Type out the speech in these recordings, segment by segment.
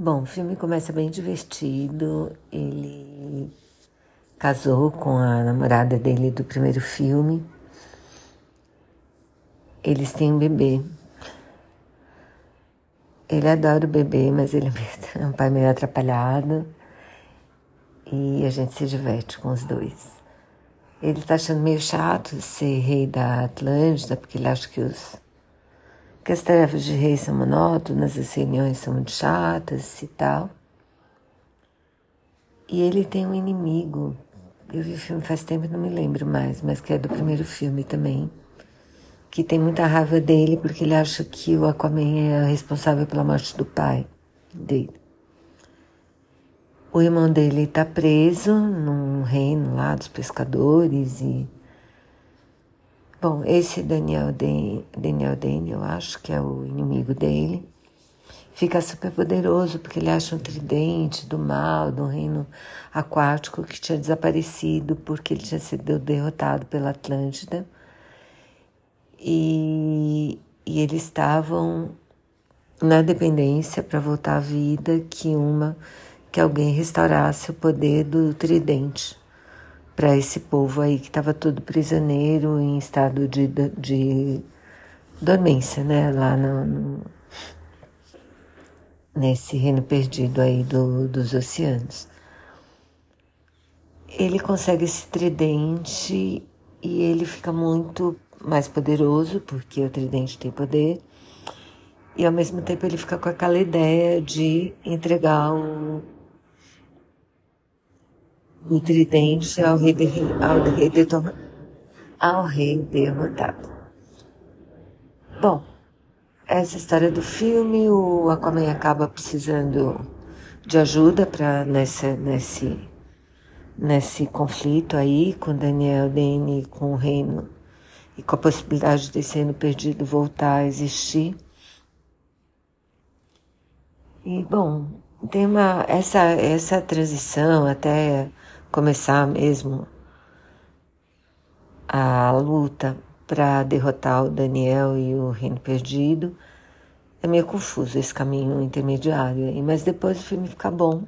Bom, o filme começa bem divertido. Ele casou com a namorada dele do primeiro filme. Eles têm um bebê. Ele adora o bebê, mas ele é um pai meio atrapalhado. E a gente se diverte com os dois. Ele tá achando meio chato ser rei da Atlântida, porque ele acha que os que as tarefas de rei são monótonas, as reuniões são muito chatas e tal. E ele tem um inimigo. Eu vi o filme faz tempo não me lembro mais, mas que é do primeiro filme também. Que tem muita raiva dele porque ele acha que o Aquaman é responsável pela morte do pai dele. O irmão dele está preso num reino lá dos pescadores e Bom, esse Daniel Den, Daniel eu acho que é o inimigo dele, fica super poderoso porque ele acha um tridente do mal, do reino aquático que tinha desaparecido porque ele tinha sido derrotado pela Atlântida. E, e eles estavam na dependência para voltar à vida que uma que alguém restaurasse o poder do tridente para esse povo aí que estava todo prisioneiro em estado de, de dormência, né? Lá no, no, nesse reino perdido aí do, dos oceanos. Ele consegue esse tridente e ele fica muito mais poderoso, porque o tridente tem poder, e ao mesmo tempo ele fica com aquela ideia de entregar o o tridente ao rei, de, ao, rei de, ao rei derrotado. Bom, essa história do filme, o Aquaman acaba precisando de ajuda para nesse, nesse, nesse conflito aí com Daniel Dane, com o reino e com a possibilidade desse reino perdido voltar a existir. E bom, tem uma essa essa transição até começar mesmo a luta para derrotar o Daniel e o Reino Perdido, é meio confuso esse caminho intermediário, mas depois o filme fica bom.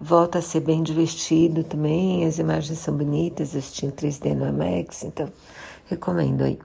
Volta a ser bem divertido também, as imagens são bonitas, eu assisti em 3D no IMAX, então recomendo aí.